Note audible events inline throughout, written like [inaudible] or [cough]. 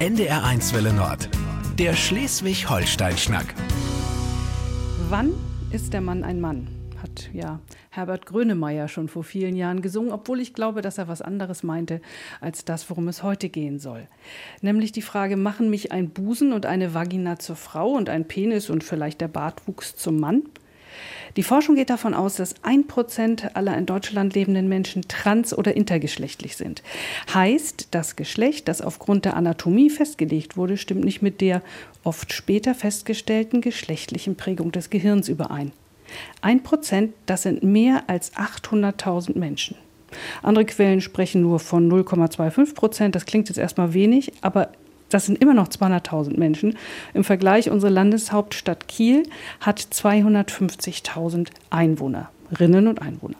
NDR1 Welle Nord. Der Schleswig-Holstein-Schnack. Wann ist der Mann ein Mann? Hat ja Herbert Grönemeyer schon vor vielen Jahren gesungen, obwohl ich glaube, dass er was anderes meinte als das, worum es heute gehen soll. Nämlich die Frage, machen mich ein Busen und eine Vagina zur Frau und ein Penis und vielleicht der Bartwuchs zum Mann? Die Forschung geht davon aus, dass ein Prozent aller in Deutschland lebenden Menschen trans- oder intergeschlechtlich sind. Heißt, das Geschlecht, das aufgrund der Anatomie festgelegt wurde, stimmt nicht mit der oft später festgestellten geschlechtlichen Prägung des Gehirns überein. Ein Prozent, das sind mehr als 800.000 Menschen. Andere Quellen sprechen nur von 0,25 Prozent. Das klingt jetzt erstmal wenig, aber das sind immer noch 200.000 Menschen. Im Vergleich, unsere Landeshauptstadt Kiel hat 250.000 Einwohnerinnen und Einwohner.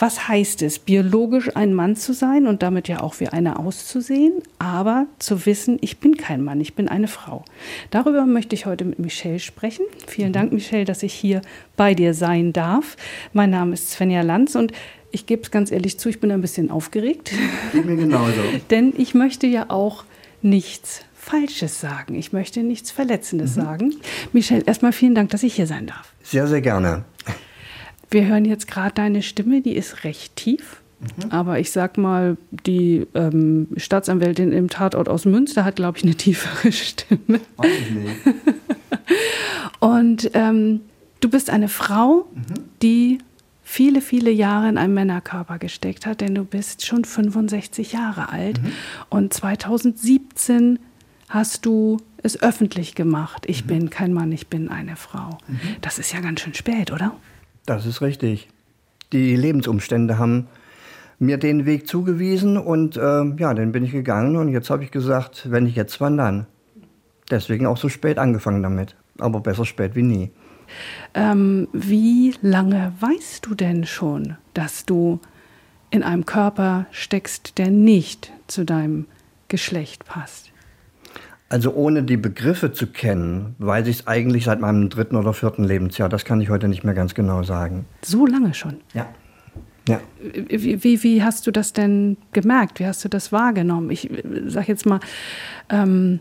Was heißt es, biologisch ein Mann zu sein und damit ja auch wie einer auszusehen, aber zu wissen, ich bin kein Mann, ich bin eine Frau? Darüber möchte ich heute mit Michelle sprechen. Vielen Dank, Michelle, dass ich hier bei dir sein darf. Mein Name ist Svenja Lanz und ich gebe es ganz ehrlich zu, ich bin ein bisschen aufgeregt. Mir genauso. [laughs] Denn ich möchte ja auch nichts Falsches sagen. Ich möchte nichts Verletzendes mhm. sagen. Michelle, erstmal vielen Dank, dass ich hier sein darf. Sehr, sehr gerne. Wir hören jetzt gerade deine Stimme, die ist recht tief. Mhm. Aber ich sag mal, die ähm, Staatsanwältin im Tatort aus Münster hat, glaube ich, eine tiefere [laughs] Stimme. Ich nicht. [laughs] Und ähm, du bist eine Frau, mhm. die viele, viele Jahre in einem Männerkörper gesteckt hat, denn du bist schon 65 Jahre alt mhm. und 2017 hast du es öffentlich gemacht. Ich mhm. bin kein Mann, ich bin eine Frau. Mhm. Das ist ja ganz schön spät, oder? Das ist richtig. Die Lebensumstände haben mir den Weg zugewiesen und äh, ja, dann bin ich gegangen und jetzt habe ich gesagt, wenn ich jetzt wandern. Deswegen auch so spät angefangen damit. Aber besser spät wie nie. Ähm, wie lange weißt du denn schon, dass du in einem Körper steckst, der nicht zu deinem Geschlecht passt? Also ohne die Begriffe zu kennen, weiß ich es eigentlich seit meinem dritten oder vierten Lebensjahr. Das kann ich heute nicht mehr ganz genau sagen. So lange schon? Ja. Ja. Wie, wie, wie hast du das denn gemerkt? Wie hast du das wahrgenommen? Ich sag jetzt mal, ähm,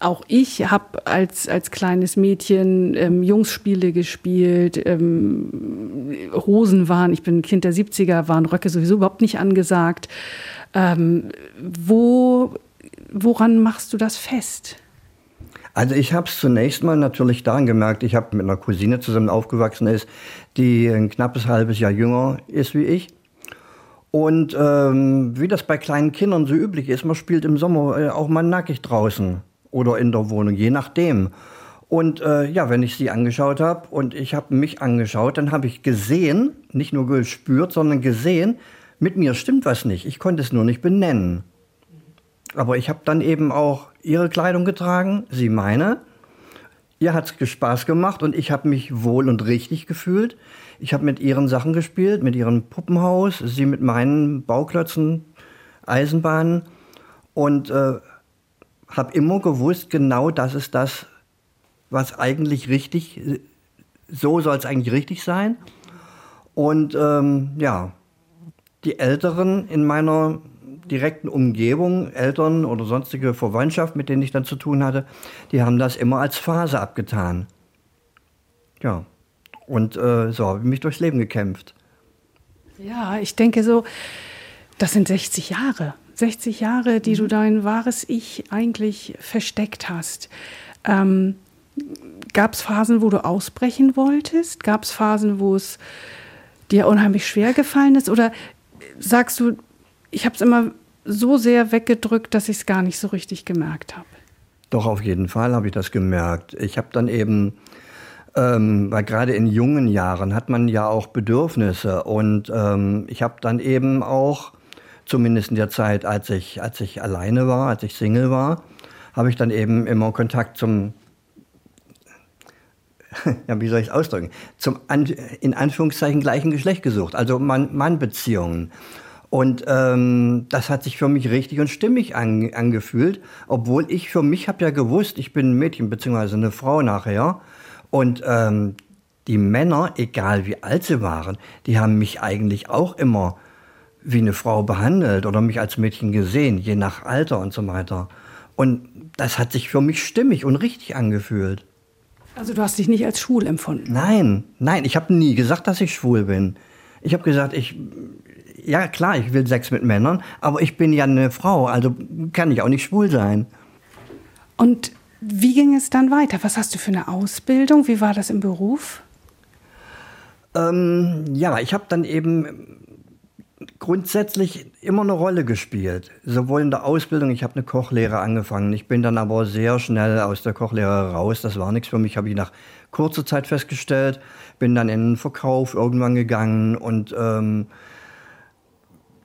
auch ich habe als, als kleines Mädchen ähm, Jungsspiele gespielt, ähm, Hosen waren, ich bin ein Kind der 70er, waren Röcke sowieso überhaupt nicht angesagt. Ähm, wo, woran machst du das fest? Also ich habe es zunächst mal natürlich daran gemerkt, ich habe mit einer Cousine zusammen aufgewachsen ist, die ein knappes halbes Jahr jünger ist wie ich. Und ähm, wie das bei kleinen Kindern so üblich ist, man spielt im Sommer äh, auch mal nackig draußen oder in der Wohnung, je nachdem. Und äh, ja, wenn ich sie angeschaut habe und ich habe mich angeschaut, dann habe ich gesehen, nicht nur gespürt, sondern gesehen, mit mir stimmt was nicht. Ich konnte es nur nicht benennen. Aber ich habe dann eben auch ihre Kleidung getragen, sie meine. Ihr hat es Spaß gemacht und ich habe mich wohl und richtig gefühlt. Ich habe mit ihren Sachen gespielt, mit ihrem Puppenhaus, sie mit meinen Bauklötzen, Eisenbahnen. Und äh, habe immer gewusst, genau das ist das, was eigentlich richtig, so soll es eigentlich richtig sein. Und ähm, ja, die Älteren in meiner direkten Umgebung, Eltern oder sonstige Verwandtschaft, mit denen ich dann zu tun hatte, die haben das immer als Phase abgetan. Ja, und äh, so habe ich mich durchs Leben gekämpft. Ja, ich denke so, das sind 60 Jahre. 60 Jahre, die mhm. du dein wahres Ich eigentlich versteckt hast. Ähm, Gab es Phasen, wo du ausbrechen wolltest? Gab es Phasen, wo es dir unheimlich schwer gefallen ist? Oder sagst du, ich habe es immer so sehr weggedrückt, dass ich es gar nicht so richtig gemerkt habe? Doch, auf jeden Fall habe ich das gemerkt. Ich habe dann eben, ähm, weil gerade in jungen Jahren hat man ja auch Bedürfnisse und ähm, ich habe dann eben auch zumindest in der Zeit, als ich, als ich alleine war, als ich Single war, habe ich dann eben immer Kontakt zum, [laughs] ja, wie soll ich es ausdrücken, zum in Anführungszeichen gleichen Geschlecht gesucht, also Mann-Beziehungen. Und ähm, das hat sich für mich richtig und stimmig an, angefühlt, obwohl ich für mich habe ja gewusst, ich bin ein Mädchen beziehungsweise eine Frau nachher. Und ähm, die Männer, egal wie alt sie waren, die haben mich eigentlich auch immer wie eine Frau behandelt oder mich als Mädchen gesehen, je nach Alter und so weiter. Und das hat sich für mich stimmig und richtig angefühlt. Also du hast dich nicht als schwul empfunden? Nein, nein, ich habe nie gesagt, dass ich schwul bin. Ich habe gesagt, ich, ja klar, ich will Sex mit Männern, aber ich bin ja eine Frau, also kann ich auch nicht schwul sein. Und wie ging es dann weiter? Was hast du für eine Ausbildung? Wie war das im Beruf? Ähm, ja, ich habe dann eben grundsätzlich immer eine Rolle gespielt. Sowohl in der Ausbildung, ich habe eine Kochlehre angefangen. Ich bin dann aber sehr schnell aus der Kochlehre raus. Das war nichts für mich, habe ich nach kurzer Zeit festgestellt. Bin dann in den Verkauf irgendwann gegangen und ähm,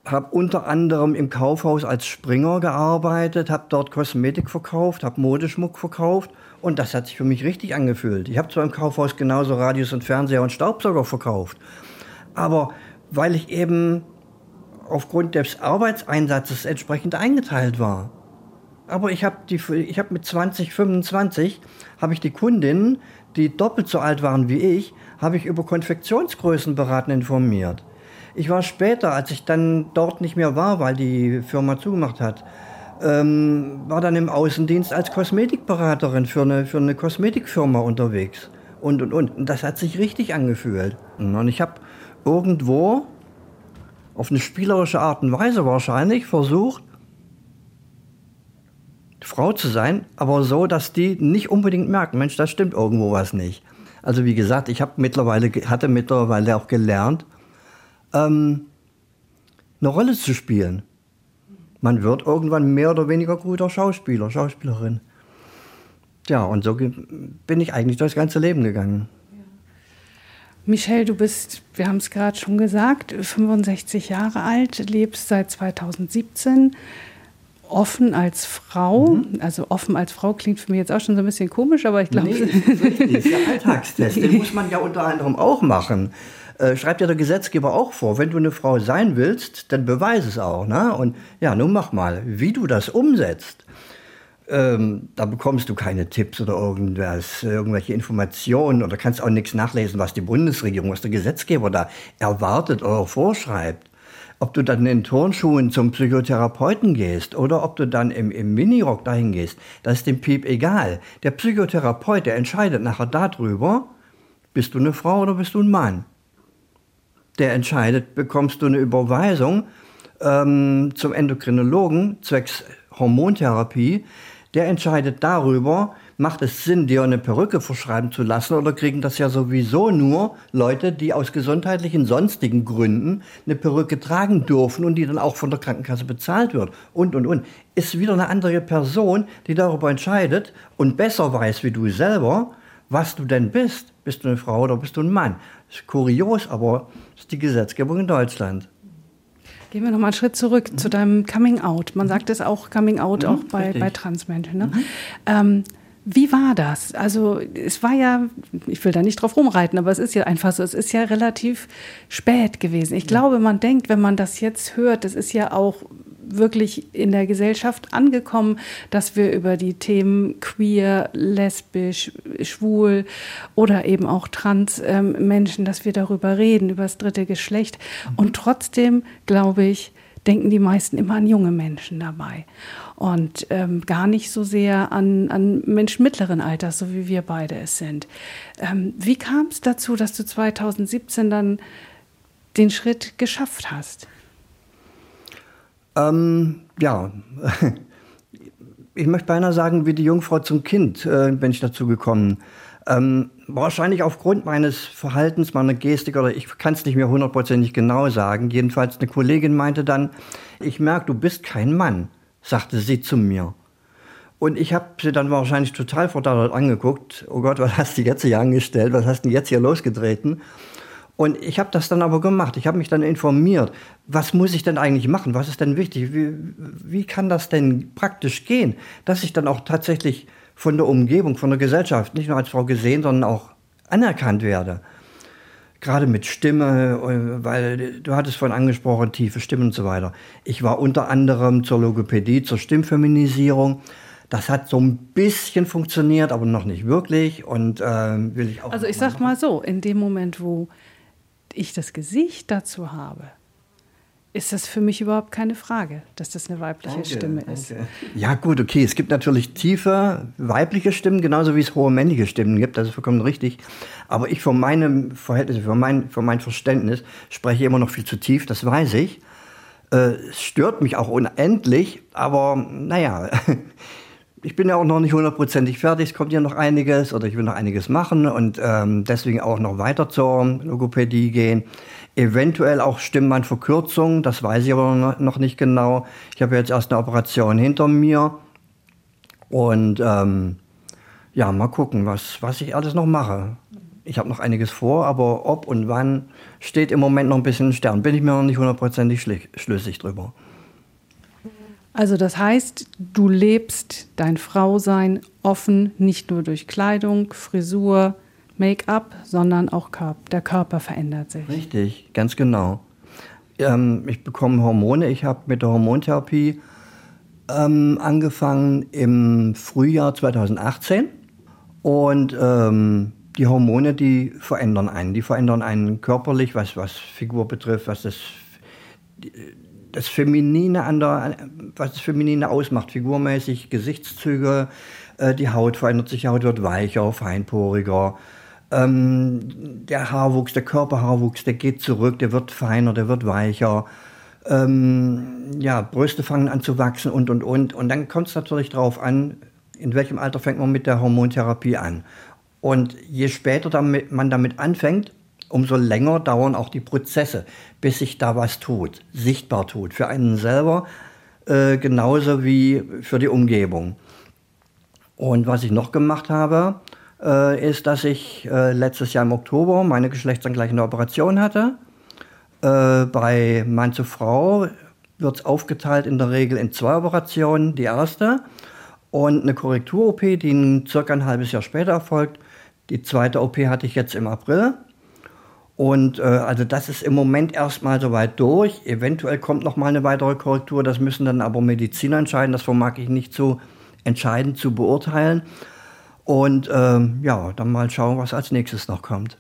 habe unter anderem im Kaufhaus als Springer gearbeitet, habe dort Kosmetik verkauft, habe Modeschmuck verkauft und das hat sich für mich richtig angefühlt. Ich habe zwar im Kaufhaus genauso Radios und Fernseher und Staubsauger verkauft, aber weil ich eben aufgrund des Arbeitseinsatzes entsprechend eingeteilt war. Aber ich habe hab mit 20, 25 habe ich die Kundinnen, die doppelt so alt waren wie ich, habe ich über Konfektionsgrößen beraten informiert. Ich war später, als ich dann dort nicht mehr war, weil die Firma zugemacht hat, ähm, war dann im Außendienst als Kosmetikberaterin für eine, für eine Kosmetikfirma unterwegs. Und, und, und. Und das hat sich richtig angefühlt. Und ich habe irgendwo auf eine spielerische Art und Weise wahrscheinlich versucht, Frau zu sein, aber so, dass die nicht unbedingt merken, Mensch, da stimmt irgendwo was nicht. Also wie gesagt, ich habe mittlerweile hatte mittlerweile auch gelernt, ähm, eine Rolle zu spielen. Man wird irgendwann mehr oder weniger guter Schauspieler, Schauspielerin. Ja, und so bin ich eigentlich durchs ganze Leben gegangen. Michelle, du bist, wir haben es gerade schon gesagt, 65 Jahre alt, lebst seit 2017 offen als Frau. Mhm. Also offen als Frau klingt für mich jetzt auch schon so ein bisschen komisch, aber ich glaube... Nee, das [laughs] ist der Alltagstest, den muss man ja unter anderem auch machen. Äh, schreibt ja der Gesetzgeber auch vor, wenn du eine Frau sein willst, dann beweise es auch. Ne? Und ja, nun mach mal, wie du das umsetzt ähm, da bekommst du keine Tipps oder irgendwas, irgendwelche Informationen oder kannst auch nichts nachlesen, was die Bundesregierung, was der Gesetzgeber da erwartet oder vorschreibt. Ob du dann in Turnschuhen zum Psychotherapeuten gehst oder ob du dann im, im Minirock dahin gehst, das ist dem Piep egal. Der Psychotherapeut, der entscheidet nachher darüber, bist du eine Frau oder bist du ein Mann. Der entscheidet, bekommst du eine Überweisung ähm, zum Endokrinologen zwecks Hormontherapie, der entscheidet darüber, macht es Sinn, dir eine Perücke verschreiben zu lassen oder kriegen das ja sowieso nur Leute, die aus gesundheitlichen sonstigen Gründen eine Perücke tragen dürfen und die dann auch von der Krankenkasse bezahlt wird und, und, und. Ist wieder eine andere Person, die darüber entscheidet und besser weiß wie du selber, was du denn bist. Bist du eine Frau oder bist du ein Mann? Ist kurios, aber ist die Gesetzgebung in Deutschland. Gehen wir noch mal einen Schritt zurück mhm. zu deinem Coming Out. Man sagt es auch Coming Out mhm, auch bei, bei Transmenschen. Ne? Mhm. Ähm, wie war das? Also es war ja, ich will da nicht drauf rumreiten, aber es ist ja einfach so, es ist ja relativ spät gewesen. Ich glaube, man denkt, wenn man das jetzt hört, das ist ja auch wirklich in der Gesellschaft angekommen, dass wir über die Themen queer, lesbisch, schwul oder eben auch trans ähm, Menschen, dass wir darüber reden, über das dritte Geschlecht. Mhm. Und trotzdem, glaube ich, denken die meisten immer an junge Menschen dabei und ähm, gar nicht so sehr an, an Menschen mittleren Alters, so wie wir beide es sind. Ähm, wie kam es dazu, dass du 2017 dann den Schritt geschafft hast? Ähm, ja, [laughs] ich möchte beinahe sagen, wie die Jungfrau zum Kind äh, bin ich dazu gekommen. Ähm, wahrscheinlich aufgrund meines Verhaltens, meiner Gestik, oder ich kann es nicht mehr hundertprozentig genau sagen. Jedenfalls eine Kollegin meinte dann, ich merke, du bist kein Mann, sagte sie zu mir. Und ich habe sie dann wahrscheinlich total verdattert angeguckt. Oh Gott, was hast du jetzt hier angestellt? Was hast du jetzt hier losgetreten? Und ich habe das dann aber gemacht. Ich habe mich dann informiert. Was muss ich denn eigentlich machen? Was ist denn wichtig? Wie, wie kann das denn praktisch gehen, dass ich dann auch tatsächlich von der Umgebung, von der Gesellschaft, nicht nur als Frau gesehen, sondern auch anerkannt werde? Gerade mit Stimme, äh, weil du hattest vorhin angesprochen, tiefe Stimmen und so weiter. Ich war unter anderem zur Logopädie, zur Stimmfeminisierung. Das hat so ein bisschen funktioniert, aber noch nicht wirklich. Und äh, will ich auch. Also ich sag mal so, in dem Moment, wo ich das Gesicht dazu habe, ist das für mich überhaupt keine Frage, dass das eine weibliche danke, Stimme ist. Danke. Ja gut, okay. Es gibt natürlich tiefe weibliche Stimmen, genauso wie es hohe männliche Stimmen gibt. Das ist vollkommen richtig. Aber ich von meinem Verhältnis, von mein, von mein Verständnis spreche immer noch viel zu tief, das weiß ich. Äh, es stört mich auch unendlich, aber naja, [laughs] ich bin ja auch noch nicht hundertprozentig fertig. Es kommt ja noch einiges oder ich will noch einiges machen und ähm, deswegen auch noch weiter zur Logopädie gehen. Eventuell auch Stimmbandverkürzung, das weiß ich aber noch nicht genau. Ich habe jetzt erst eine Operation hinter mir und ähm, ja, mal gucken, was, was ich alles noch mache. Ich habe noch einiges vor, aber ob und wann steht im Moment noch ein bisschen Stern. Bin ich mir noch nicht hundertprozentig schlüssig drüber. Also das heißt, du lebst dein Frausein offen, nicht nur durch Kleidung, Frisur, Make-up, sondern auch der Körper verändert sich. Richtig, ganz genau. Ähm, ich bekomme Hormone. Ich habe mit der Hormontherapie ähm, angefangen im Frühjahr 2018. Und ähm, die Hormone, die verändern einen. Die verändern einen körperlich, was, was Figur betrifft, was das das Feminine an der, was das Feminine ausmacht, figurmäßig, Gesichtszüge, äh, die Haut verändert sich, die Haut wird weicher, feinporiger. Ähm, der Haarwuchs, der Körperhaarwuchs, der geht zurück, der wird feiner, der wird weicher. Ähm, ja, Brüste fangen an zu wachsen und, und, und. Und dann kommt es natürlich darauf an, in welchem Alter fängt man mit der Hormontherapie an. Und je später damit, man damit anfängt, umso länger dauern auch die Prozesse, bis sich da was tut, sichtbar tut. Für einen selber äh, genauso wie für die Umgebung. Und was ich noch gemacht habe, äh, ist, dass ich äh, letztes Jahr im Oktober meine geschlechtsangleichende Operation hatte. Äh, bei Mann zu Frau wird es aufgeteilt in der Regel in zwei Operationen. Die erste und eine Korrektur-OP, die circa ein halbes Jahr später erfolgt. Die zweite OP hatte ich jetzt im April. Und äh, also das ist im Moment erstmal soweit durch. Eventuell kommt noch mal eine weitere Korrektur. Das müssen dann aber Mediziner entscheiden. Das vermag ich nicht zu entscheiden zu beurteilen. Und ähm, ja, dann mal schauen, was als nächstes noch kommt.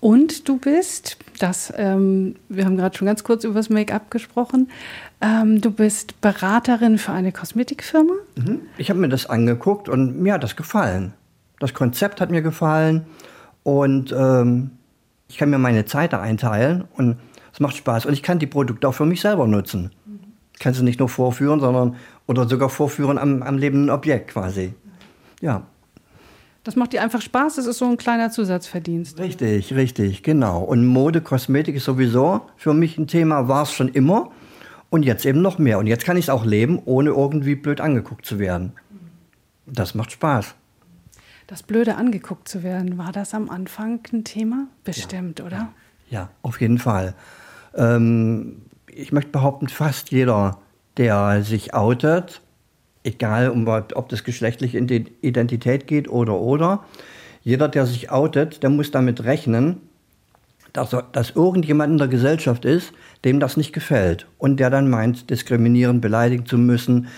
Und du bist, das, ähm, wir haben gerade schon ganz kurz über das Make-up gesprochen, ähm, du bist Beraterin für eine Kosmetikfirma? Mhm. Ich habe mir das angeguckt und mir hat das gefallen. Das Konzept hat mir gefallen und ähm, ich kann mir meine Zeit da einteilen und es macht Spaß. Und ich kann die Produkte auch für mich selber nutzen. Ich kann sie nicht nur vorführen, sondern oder sogar vorführen am, am lebenden Objekt quasi. Ja. Das macht dir einfach Spaß, das ist so ein kleiner Zusatzverdienst. Richtig, richtig, genau. Und Mode, Kosmetik ist sowieso für mich ein Thema, war es schon immer. Und jetzt eben noch mehr. Und jetzt kann ich es auch leben, ohne irgendwie blöd angeguckt zu werden. Das macht Spaß. Das Blöde angeguckt zu werden, war das am Anfang ein Thema? Bestimmt, ja. oder? Ja, auf jeden Fall. Ähm, ich möchte behaupten, fast jeder, der sich outet, egal um, ob das geschlechtliche Identität geht oder oder, jeder, der sich outet, der muss damit rechnen, dass, dass irgendjemand in der Gesellschaft ist, dem das nicht gefällt und der dann meint, diskriminieren, beleidigen zu müssen,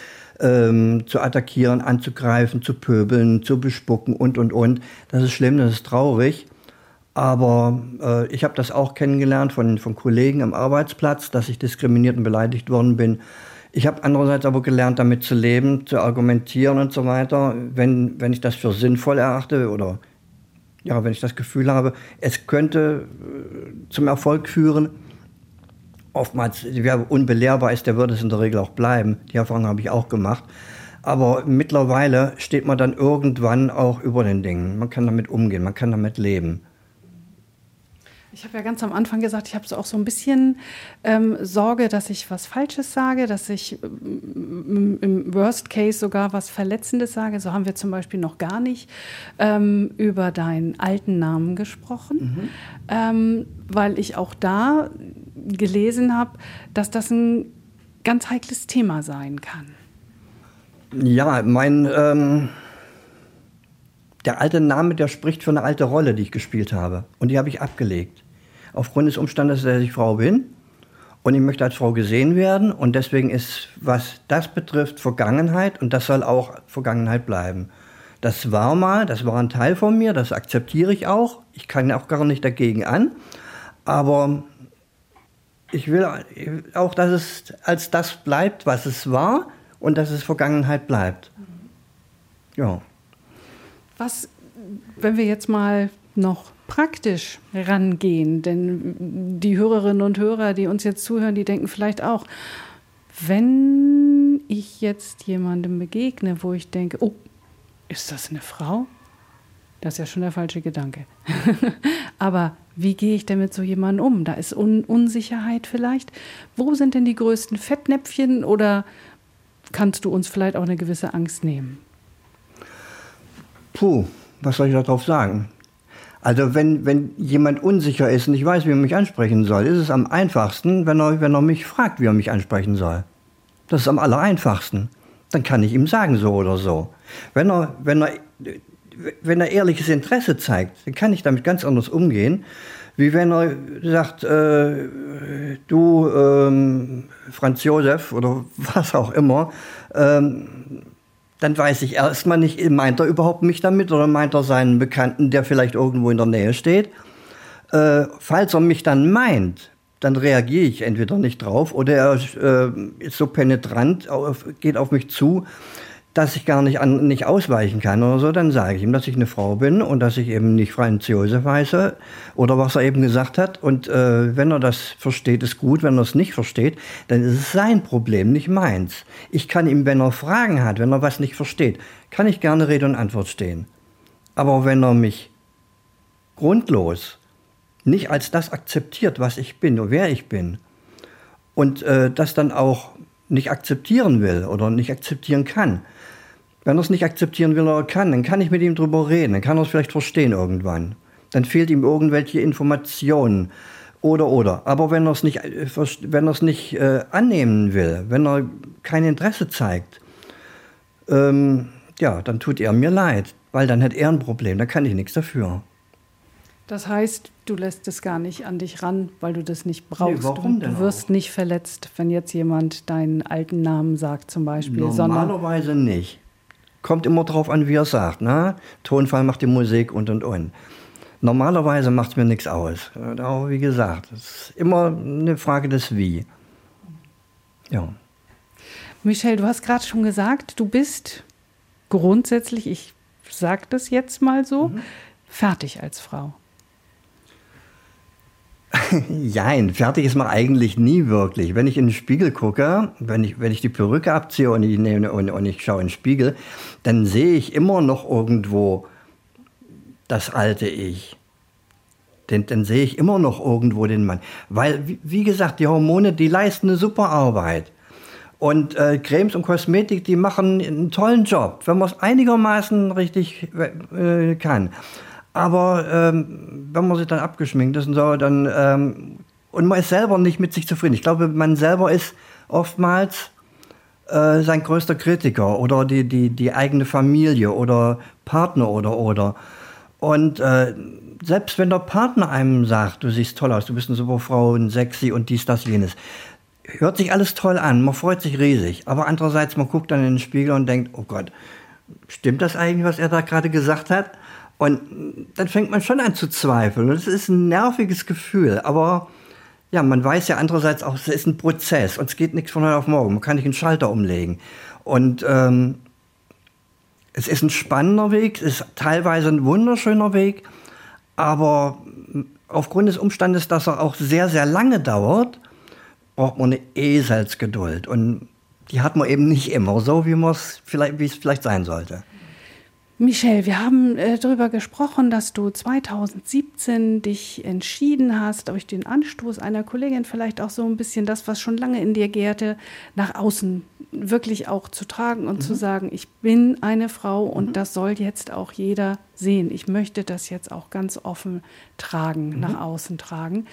ähm, zu attackieren, anzugreifen, zu pöbeln, zu bespucken und, und, und. Das ist schlimm, das ist traurig. Aber äh, ich habe das auch kennengelernt von, von Kollegen am Arbeitsplatz, dass ich diskriminiert und beleidigt worden bin. Ich habe andererseits aber gelernt, damit zu leben, zu argumentieren und so weiter, wenn, wenn ich das für sinnvoll erachte oder ja, wenn ich das Gefühl habe, es könnte äh, zum Erfolg führen, oftmals, wer unbelehrbar ist, der wird es in der Regel auch bleiben. Die Erfahrung habe ich auch gemacht. Aber mittlerweile steht man dann irgendwann auch über den Dingen. Man kann damit umgehen, man kann damit leben. Ich habe ja ganz am Anfang gesagt, ich habe so auch so ein bisschen ähm, Sorge, dass ich was Falsches sage, dass ich ähm, im Worst Case sogar was Verletzendes sage. So haben wir zum Beispiel noch gar nicht ähm, über deinen alten Namen gesprochen, mhm. Ähm, weil ich auch da gelesen habe, dass das ein ganz heikles Thema sein kann. Ja, mein ähm, der alte Name, der spricht für eine alte Rolle, die ich gespielt habe. Und die habe ich abgelegt. Aufgrund des Umstandes, dass ich Frau bin. Und ich möchte als Frau gesehen werden. Und deswegen ist, was das betrifft, Vergangenheit. Und das soll auch Vergangenheit bleiben. Das war mal, das war ein Teil von mir, das akzeptiere ich auch. Ich kann auch gar nicht dagegen an. Aber ich will auch, dass es als das bleibt, was es war und dass es Vergangenheit bleibt. Ja. Was, wenn wir jetzt mal noch praktisch rangehen, denn die Hörerinnen und Hörer, die uns jetzt zuhören, die denken vielleicht auch, wenn ich jetzt jemandem begegne, wo ich denke, oh, ist das eine Frau? Das ist ja schon der falsche Gedanke. [laughs] Aber wie gehe ich denn mit so jemandem um? Da ist Un Unsicherheit vielleicht. Wo sind denn die größten Fettnäpfchen oder kannst du uns vielleicht auch eine gewisse Angst nehmen? Puh, was soll ich darauf sagen? Also wenn, wenn jemand unsicher ist und ich weiß, wie er mich ansprechen soll, ist es am einfachsten, wenn er, wenn er mich fragt, wie er mich ansprechen soll. Das ist am allereinfachsten. Dann kann ich ihm sagen, so oder so. Wenn er, wenn er wenn er ehrliches Interesse zeigt, dann kann ich damit ganz anders umgehen, wie wenn er sagt, äh, du ähm, Franz Josef oder [laughs] was auch immer, ähm, dann weiß ich erstmal nicht, meint er überhaupt mich damit oder meint er seinen Bekannten, der vielleicht irgendwo in der Nähe steht. Äh, falls er mich dann meint, dann reagiere ich entweder nicht drauf oder er äh, ist so penetrant, auf, geht auf mich zu, dass ich gar nicht, an, nicht ausweichen kann oder so, dann sage ich ihm, dass ich eine Frau bin und dass ich eben nicht Franz Josef heiße oder was er eben gesagt hat. Und äh, wenn er das versteht, ist gut. Wenn er es nicht versteht, dann ist es sein Problem, nicht meins. Ich kann ihm, wenn er Fragen hat, wenn er was nicht versteht, kann ich gerne Rede und Antwort stehen. Aber wenn er mich grundlos nicht als das akzeptiert, was ich bin und wer ich bin, und äh, das dann auch nicht akzeptieren will oder nicht akzeptieren kann, wenn er es nicht akzeptieren will oder kann, dann kann ich mit ihm drüber reden, dann kann er es vielleicht verstehen irgendwann. Dann fehlt ihm irgendwelche Informationen oder oder. Aber wenn er es nicht, äh, wenn er es nicht äh, annehmen will, wenn er kein Interesse zeigt, ähm, ja, dann tut er mir leid, weil dann hat er ein Problem, da kann ich nichts dafür. Das heißt, du lässt es gar nicht an dich ran, weil du das nicht brauchst. Nee, warum denn du wirst auch? nicht verletzt, wenn jetzt jemand deinen alten Namen sagt, zum Beispiel. Normalerweise nicht. Kommt immer drauf an, wie er sagt. Ne? Tonfall macht die Musik und und und. Normalerweise macht es mir nichts aus. Aber wie gesagt, es ist immer eine Frage des Wie. Ja. Michelle, du hast gerade schon gesagt, du bist grundsätzlich, ich sage das jetzt mal so, mhm. fertig als Frau. [laughs] Jein, fertig ist man eigentlich nie wirklich. Wenn ich in den Spiegel gucke, wenn ich, wenn ich die Perücke abziehe und ich, nehme, und, und ich schaue in den Spiegel, dann sehe ich immer noch irgendwo das alte Ich. Denn, dann sehe ich immer noch irgendwo den Mann. Weil, wie, wie gesagt, die Hormone, die leisten eine super Arbeit. Und äh, Cremes und Kosmetik, die machen einen tollen Job, wenn man es einigermaßen richtig äh, kann. Aber ähm, wenn man sich dann abgeschminkt ist und so, dann ähm, und man ist selber nicht mit sich zufrieden. Ich glaube, man selber ist oftmals äh, sein größter Kritiker oder die, die, die eigene Familie oder Partner oder oder. Und äh, selbst wenn der Partner einem sagt, du siehst toll aus, du bist eine super Frau und sexy und dies, das, jenes, hört sich alles toll an, man freut sich riesig. Aber andererseits, man guckt dann in den Spiegel und denkt, oh Gott, stimmt das eigentlich, was er da gerade gesagt hat? Und dann fängt man schon an zu zweifeln. Und das ist ein nerviges Gefühl. Aber ja, man weiß ja andererseits auch, es ist ein Prozess und es geht nichts von heute auf morgen. Man kann nicht einen Schalter umlegen. Und ähm, es ist ein spannender Weg, es ist teilweise ein wunderschöner Weg, aber aufgrund des Umstandes, dass er auch sehr, sehr lange dauert, braucht man eine Eselsgeduld. Und die hat man eben nicht immer so, wie es vielleicht sein sollte. Michelle, wir haben äh, darüber gesprochen, dass du 2017 dich entschieden hast, durch den Anstoß einer Kollegin vielleicht auch so ein bisschen das, was schon lange in dir gärte, nach außen wirklich auch zu tragen und mhm. zu sagen, ich bin eine Frau und mhm. das soll jetzt auch jeder sehen. Ich möchte das jetzt auch ganz offen tragen, mhm. nach außen tragen.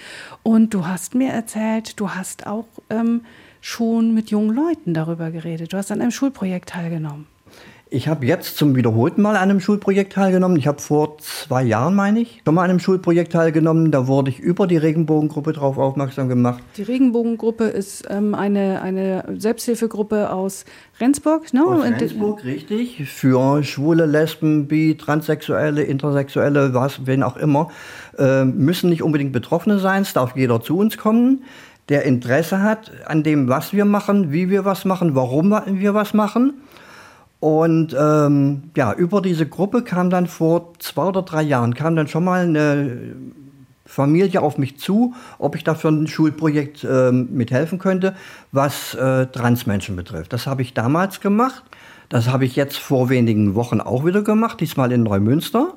Und du hast mir erzählt, du hast auch ähm, schon mit jungen Leuten darüber geredet. Du hast an einem Schulprojekt teilgenommen. Ich habe jetzt zum wiederholten Mal an einem Schulprojekt teilgenommen. Ich habe vor zwei Jahren, meine ich, schon mal an einem Schulprojekt teilgenommen. Da wurde ich über die Regenbogengruppe darauf aufmerksam gemacht. Die Regenbogengruppe ist ähm, eine, eine Selbsthilfegruppe aus Rendsburg, ne? Aus Rendsburg, richtig. Für Schwule, Lesben, Bi, Transsexuelle, Intersexuelle, was, wen auch immer. Äh, müssen nicht unbedingt Betroffene sein. Es darf jeder zu uns kommen. der Interesse hat an dem, was wir machen, wie wir was machen, warum wir was machen. Und ähm, ja, über diese Gruppe kam dann vor zwei oder drei Jahren, kam dann schon mal eine Familie auf mich zu, ob ich dafür ein Schulprojekt äh, mithelfen könnte, was äh, Transmenschen betrifft. Das habe ich damals gemacht. Das habe ich jetzt vor wenigen Wochen auch wieder gemacht, diesmal in Neumünster.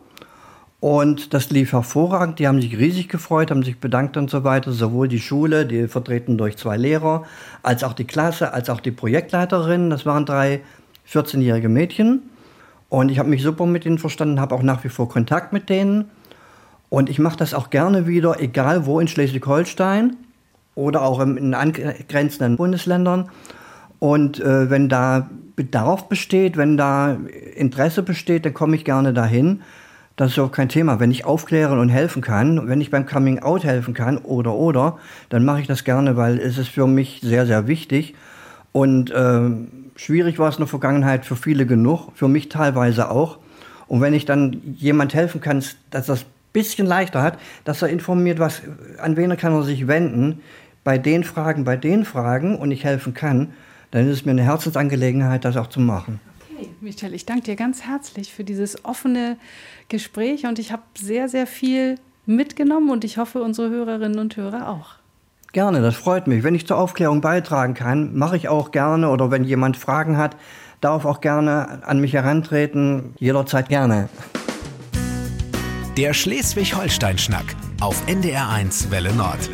Und das lief hervorragend. Die haben sich riesig gefreut, haben sich bedankt und so weiter. Sowohl die Schule, die vertreten durch zwei Lehrer, als auch die Klasse, als auch die Projektleiterin. Das waren drei 14-jährige Mädchen. Und ich habe mich super mit ihnen verstanden, habe auch nach wie vor Kontakt mit denen. Und ich mache das auch gerne wieder, egal wo in Schleswig-Holstein oder auch in angrenzenden Bundesländern. Und äh, wenn da Bedarf besteht, wenn da Interesse besteht, dann komme ich gerne dahin. Das ist auch kein Thema. Wenn ich aufklären und helfen kann, wenn ich beim Coming Out helfen kann oder oder, dann mache ich das gerne, weil es ist für mich sehr, sehr wichtig. Und äh, schwierig war es in der Vergangenheit für viele genug, für mich teilweise auch. Und wenn ich dann jemand helfen kann, dass das bisschen leichter hat, dass er informiert, was, an wen kann er sich wenden, bei den Fragen, bei den Fragen und ich helfen kann, dann ist es mir eine Herzensangelegenheit, das auch zu machen. Okay, Michel, ich danke dir ganz herzlich für dieses offene Gespräch und ich habe sehr, sehr viel mitgenommen und ich hoffe, unsere Hörerinnen und Hörer auch. Gerne, das freut mich. Wenn ich zur Aufklärung beitragen kann, mache ich auch gerne oder wenn jemand Fragen hat, darf auch gerne an mich herantreten, jederzeit gerne. Der Schleswig-Holstein-Schnack auf NDR1 Welle Nord.